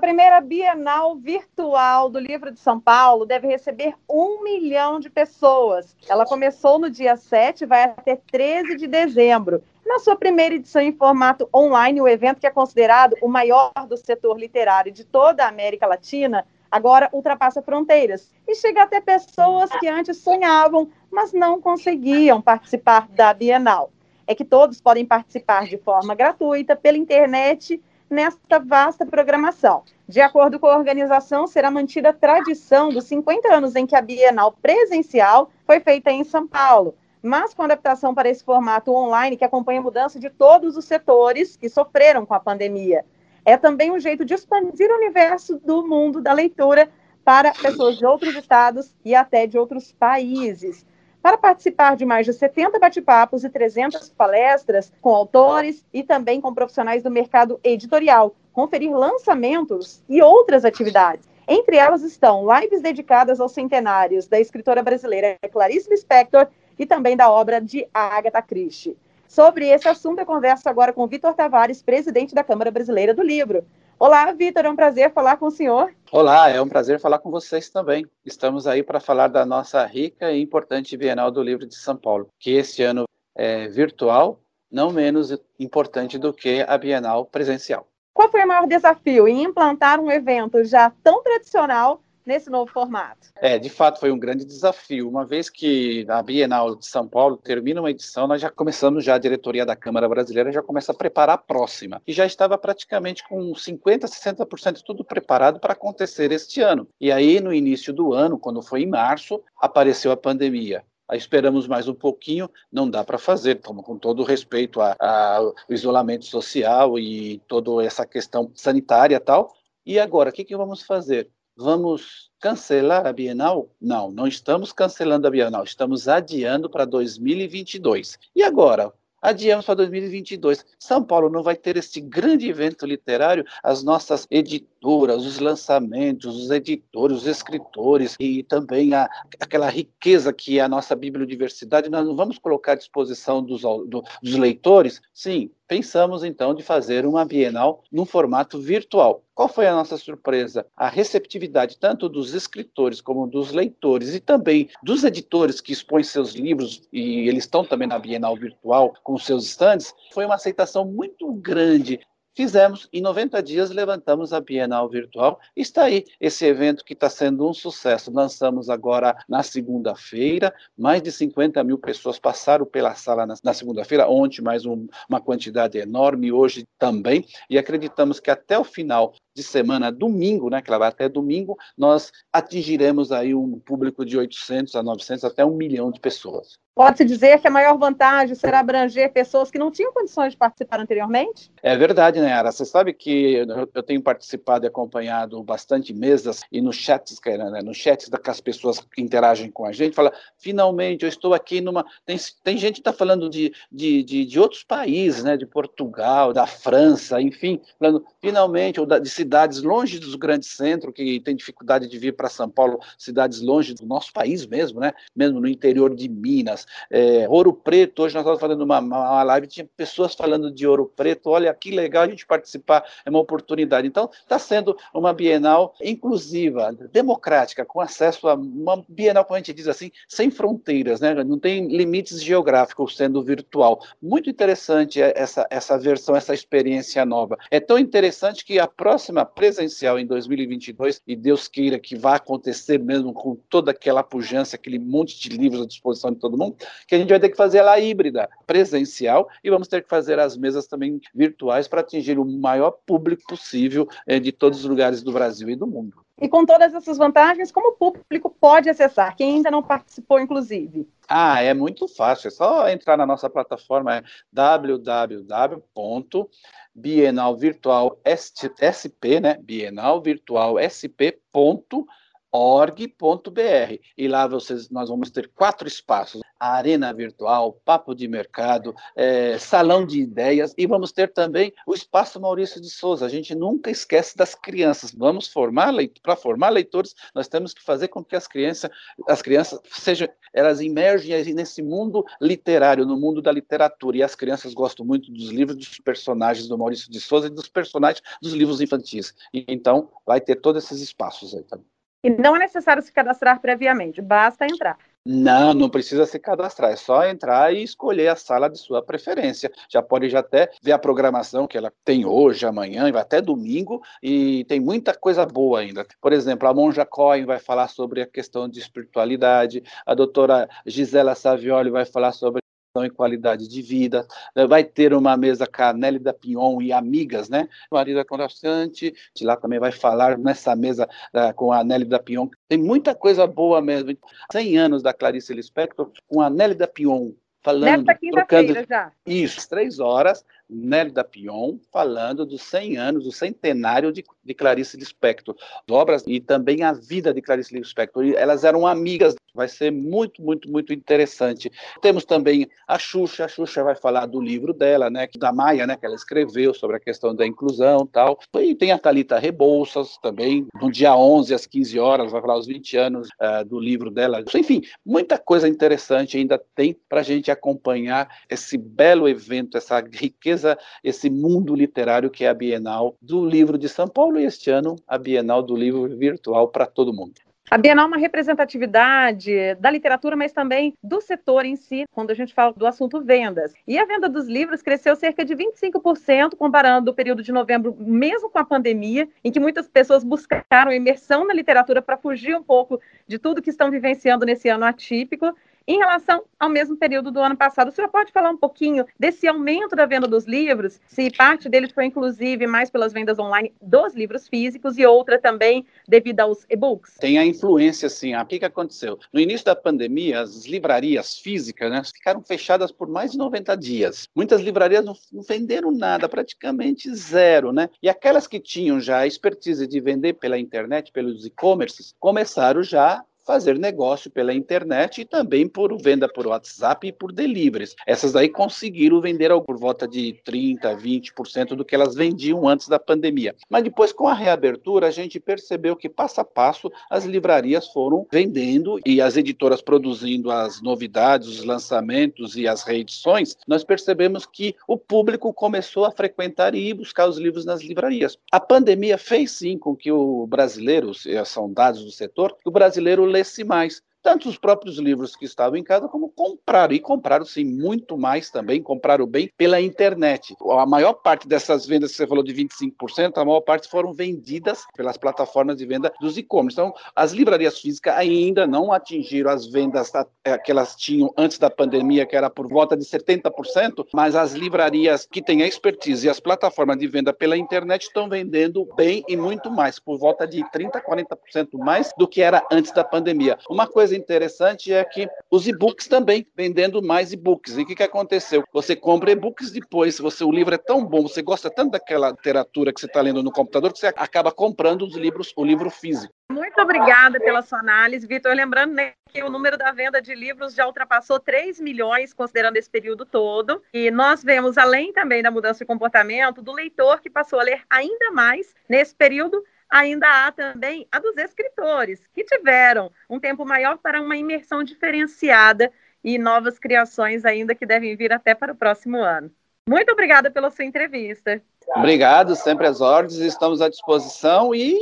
primeira Bienal Virtual do Livro de São Paulo deve receber um milhão de pessoas. Ela começou no dia 7 e vai até 13 de dezembro. Na sua primeira edição em formato online, o evento, que é considerado o maior do setor literário de toda a América Latina, agora ultrapassa fronteiras e chega até pessoas que antes sonhavam, mas não conseguiam participar da Bienal. É que todos podem participar de forma gratuita pela internet nesta vasta programação. De acordo com a organização, será mantida a tradição dos 50 anos em que a Bienal presencial foi feita em São Paulo, mas com adaptação para esse formato online que acompanha a mudança de todos os setores que sofreram com a pandemia. É também um jeito de expandir o universo do mundo da leitura para pessoas de outros estados e até de outros países para participar de mais de 70 bate-papos e 300 palestras com autores e também com profissionais do mercado editorial, conferir lançamentos e outras atividades. Entre elas estão lives dedicadas aos centenários da escritora brasileira Clarice Lispector e também da obra de Agatha Christie. Sobre esse assunto, eu converso agora com Vitor Tavares, presidente da Câmara Brasileira do Livro. Olá, Vitor, é um prazer falar com o senhor. Olá, é um prazer falar com vocês também. Estamos aí para falar da nossa rica e importante Bienal do Livro de São Paulo, que esse ano é virtual, não menos importante do que a Bienal presencial. Qual foi o maior desafio em implantar um evento já tão tradicional nesse novo formato? É, de fato foi um grande desafio. Uma vez que a Bienal de São Paulo termina uma edição, nós já começamos já a diretoria da Câmara Brasileira já começa a preparar a próxima. E já estava praticamente com 50, 60% tudo preparado para acontecer este ano. E aí no início do ano, quando foi em março, apareceu a pandemia. Aí esperamos mais um pouquinho, não dá para fazer, com todo respeito ao isolamento social e toda essa questão sanitária e tal. E agora, o que, que vamos fazer? Vamos cancelar a Bienal? Não, não estamos cancelando a Bienal, estamos adiando para 2022. E agora? Adiamos para 2022. São Paulo não vai ter esse grande evento literário, as nossas editoras, os lançamentos, os editores, os escritores e também a, aquela riqueza que é a nossa bibliodiversidade, nós não vamos colocar à disposição dos, do, dos leitores? Sim, pensamos então de fazer uma Bienal num formato virtual. Qual foi a nossa surpresa? A receptividade tanto dos escritores como dos leitores e também dos editores que expõem seus livros e eles estão também na Bienal virtual com seus stands, foi uma aceitação muito grande Fizemos, em 90 dias, levantamos a Bienal Virtual. Está aí esse evento que está sendo um sucesso. Lançamos agora na segunda-feira, mais de 50 mil pessoas passaram pela sala na, na segunda-feira, ontem mais um, uma quantidade enorme, hoje também, e acreditamos que até o final de semana, domingo, né, que ela vai até domingo, nós atingiremos aí um público de 800 a 900 até um milhão de pessoas. Pode-se dizer que a maior vantagem será abranger pessoas que não tinham condições de participar anteriormente? É verdade, Nayara. Você sabe que eu tenho participado e acompanhado bastante mesas e nos chats, né, nos chats que as pessoas interagem com a gente, fala, finalmente eu estou aqui numa... Tem, tem gente que está falando de, de, de, de, outros países, né, de Portugal, da França, enfim, falando, finalmente, ou de cidades longe dos grandes centros, que tem dificuldade de vir para São Paulo, cidades longe do nosso país mesmo, né, mesmo no interior de Minas, é, Ouro Preto, hoje nós estávamos fazendo uma, uma live, tinha pessoas falando de Ouro Preto, olha que legal a gente participar, é uma oportunidade. Então, está sendo uma Bienal inclusiva, democrática, com acesso a uma Bienal, como a gente diz assim, sem fronteiras, né? não tem limites geográficos sendo virtual. Muito interessante essa, essa versão, essa experiência nova. É tão interessante que a próxima presencial em 2022, e Deus queira que vá acontecer mesmo com toda aquela pujança, aquele monte de livros à disposição de todo mundo, que a gente vai ter que fazer ela híbrida, presencial, e vamos ter que fazer as mesas também virtuais para atingir o maior público possível eh, de todos os lugares do Brasil e do mundo. E com todas essas vantagens, como o público pode acessar? Quem ainda não participou, inclusive? Ah, é muito fácil. É só entrar na nossa plataforma é www.bienalvirtualsp, né? bienalvirtualsp.com org.br e lá vocês, nós vamos ter quatro espaços: a arena virtual, papo de mercado, é, salão de ideias e vamos ter também o espaço Maurício de Souza. A gente nunca esquece das crianças. Vamos formar para formar leitores, nós temos que fazer com que as crianças, as crianças sejam, elas emergem nesse mundo literário, no mundo da literatura. E as crianças gostam muito dos livros dos personagens do Maurício de Souza e dos personagens dos livros infantis. E, então, vai ter todos esses espaços aí também. E não é necessário se cadastrar previamente, basta entrar. Não, não precisa se cadastrar, é só entrar e escolher a sala de sua preferência. Já pode já até ver a programação que ela tem hoje, amanhã, vai até domingo, e tem muita coisa boa ainda. Por exemplo, a Monja Cohen vai falar sobre a questão de espiritualidade, a doutora Gisela Savioli vai falar sobre e qualidade de vida. Eh, vai ter uma mesa com a Nelly da Pinhon e amigas, né? Marisa Constante, de lá também vai falar nessa mesa uh, com a Nelly da Pinhon. Tem muita coisa boa mesmo. 100 anos da Clarice Lispector com a Nelly da Pinhon falando, Nessa trocando já. isso, três horas, Nelly da Pion falando dos 100 anos, do centenário de, de Clarice Lispector, obras e também a vida de Clarice Lispector. Elas eram amigas, vai ser muito, muito, muito interessante. Temos também a Xuxa, a Xuxa vai falar do livro dela, né, da Maia, né, que ela escreveu sobre a questão da inclusão, tal. E tem a Talita Rebouças também, no dia 11 às 15 horas, vai falar os 20 anos uh, do livro dela. Enfim, muita coisa interessante ainda tem para a gente acompanhar esse belo evento, essa riqueza esse mundo literário que é a Bienal do Livro de São Paulo e este ano a Bienal do Livro Virtual para todo mundo. A Bienal é uma representatividade da literatura, mas também do setor em si, quando a gente fala do assunto vendas. E a venda dos livros cresceu cerca de 25%, comparando o período de novembro, mesmo com a pandemia, em que muitas pessoas buscaram imersão na literatura para fugir um pouco de tudo que estão vivenciando nesse ano atípico. Em relação ao mesmo período do ano passado, o senhor pode falar um pouquinho desse aumento da venda dos livros? Se parte deles foi, inclusive, mais pelas vendas online dos livros físicos e outra também devido aos e-books? Tem a influência, sim. O que, que aconteceu? No início da pandemia, as livrarias físicas né, ficaram fechadas por mais de 90 dias. Muitas livrarias não, não venderam nada, praticamente zero. Né? E aquelas que tinham já a expertise de vender pela internet, pelos e-commerces, começaram já fazer negócio pela internet e também por venda por WhatsApp e por deliveries. Essas aí conseguiram vender por volta de 30, 20% do que elas vendiam antes da pandemia. Mas depois com a reabertura, a gente percebeu que passo a passo as livrarias foram vendendo e as editoras produzindo as novidades, os lançamentos e as reedições, nós percebemos que o público começou a frequentar e ir buscar os livros nas livrarias. A pandemia fez sim com que o brasileiro, são dados do setor, que o brasileiro lesse mais tanto os próprios livros que estavam em casa, como compraram. E compraram, sim, muito mais também, compraram bem pela internet. A maior parte dessas vendas que você falou de 25%, a maior parte foram vendidas pelas plataformas de venda dos e-commerce. Então, as livrarias físicas ainda não atingiram as vendas eh, que elas tinham antes da pandemia, que era por volta de 70%, mas as livrarias que têm a expertise e as plataformas de venda pela internet estão vendendo bem e muito mais, por volta de 30%, 40% mais do que era antes da pandemia. Uma coisa coisa interessante é que os e-books também, vendendo mais e-books. E o que, que aconteceu? Você compra e-books depois, você, o livro é tão bom, você gosta tanto daquela literatura que você está lendo no computador, que você acaba comprando os livros, o livro físico. Muito obrigada pela sua análise, Vitor. Lembrando né, que o número da venda de livros já ultrapassou 3 milhões, considerando esse período todo. E nós vemos, além também da mudança de comportamento, do leitor que passou a ler ainda mais nesse período, ainda há também a dos escritores, que tiveram um tempo maior para uma imersão diferenciada e novas criações ainda que devem vir até para o próximo ano. Muito obrigada pela sua entrevista. Obrigado, sempre às ordens, estamos à disposição e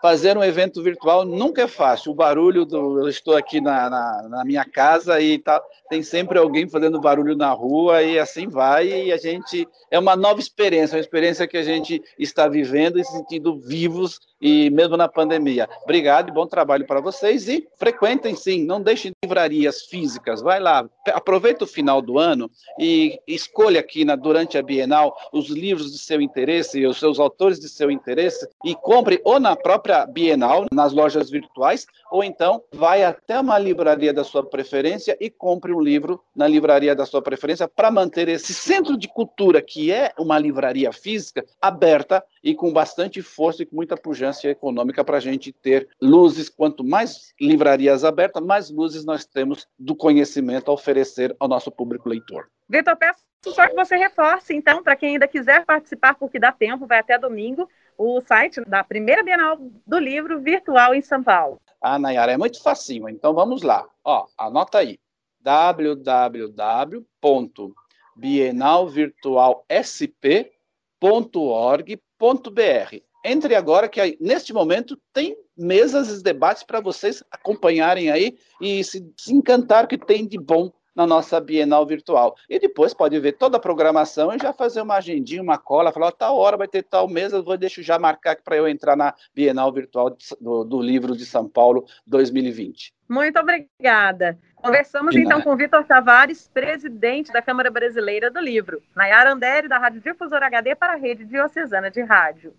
fazer um evento virtual nunca é fácil. O barulho do. Eu estou aqui na, na, na, minha casa e tá, tem sempre alguém fazendo barulho na rua e assim vai. E a gente. É uma nova experiência, uma experiência que a gente está vivendo e se sentindo vivos e mesmo na pandemia. Obrigado e bom trabalho para vocês. E frequentem sim, não deixem livrarias físicas. Vai lá, aproveita o final do ano e escolha aqui na, durante a Bienal os livros de seu interesse e os seus autores de seu interesse e compre ou na própria Bienal, nas lojas virtuais, ou então vai até uma livraria da sua preferência e compre um livro na livraria da sua preferência para manter esse centro de cultura que é uma livraria física aberta e com bastante força e com muita pujança econômica para a gente ter luzes. Quanto mais livrarias abertas, mais luzes nós temos do conhecimento a oferecer ao nosso público leitor. Vitor, peço só que você reforce, então, para quem ainda quiser participar, porque dá tempo, vai até domingo, o site da primeira Bienal do Livro virtual em São Paulo. Ah, Nayara, é muito facinho. Então vamos lá. Ó, anota aí. www.bienalvirtualsp.org.br. Entre agora que neste momento tem mesas e debates para vocês acompanharem aí e se, se encantar que tem de bom na nossa Bienal Virtual. E depois pode ver toda a programação e já fazer uma agendinha, uma cola, falar, tal hora vai ter tal eu vou deixar já marcar para eu entrar na Bienal Virtual do, do, livro de São Paulo 2020. Muito obrigada. Conversamos então nada. com Vitor Tavares, presidente da Câmara Brasileira do Livro. Nayara Andere, da Rádio Difusora HD para a Rede Diocesana de Rádio.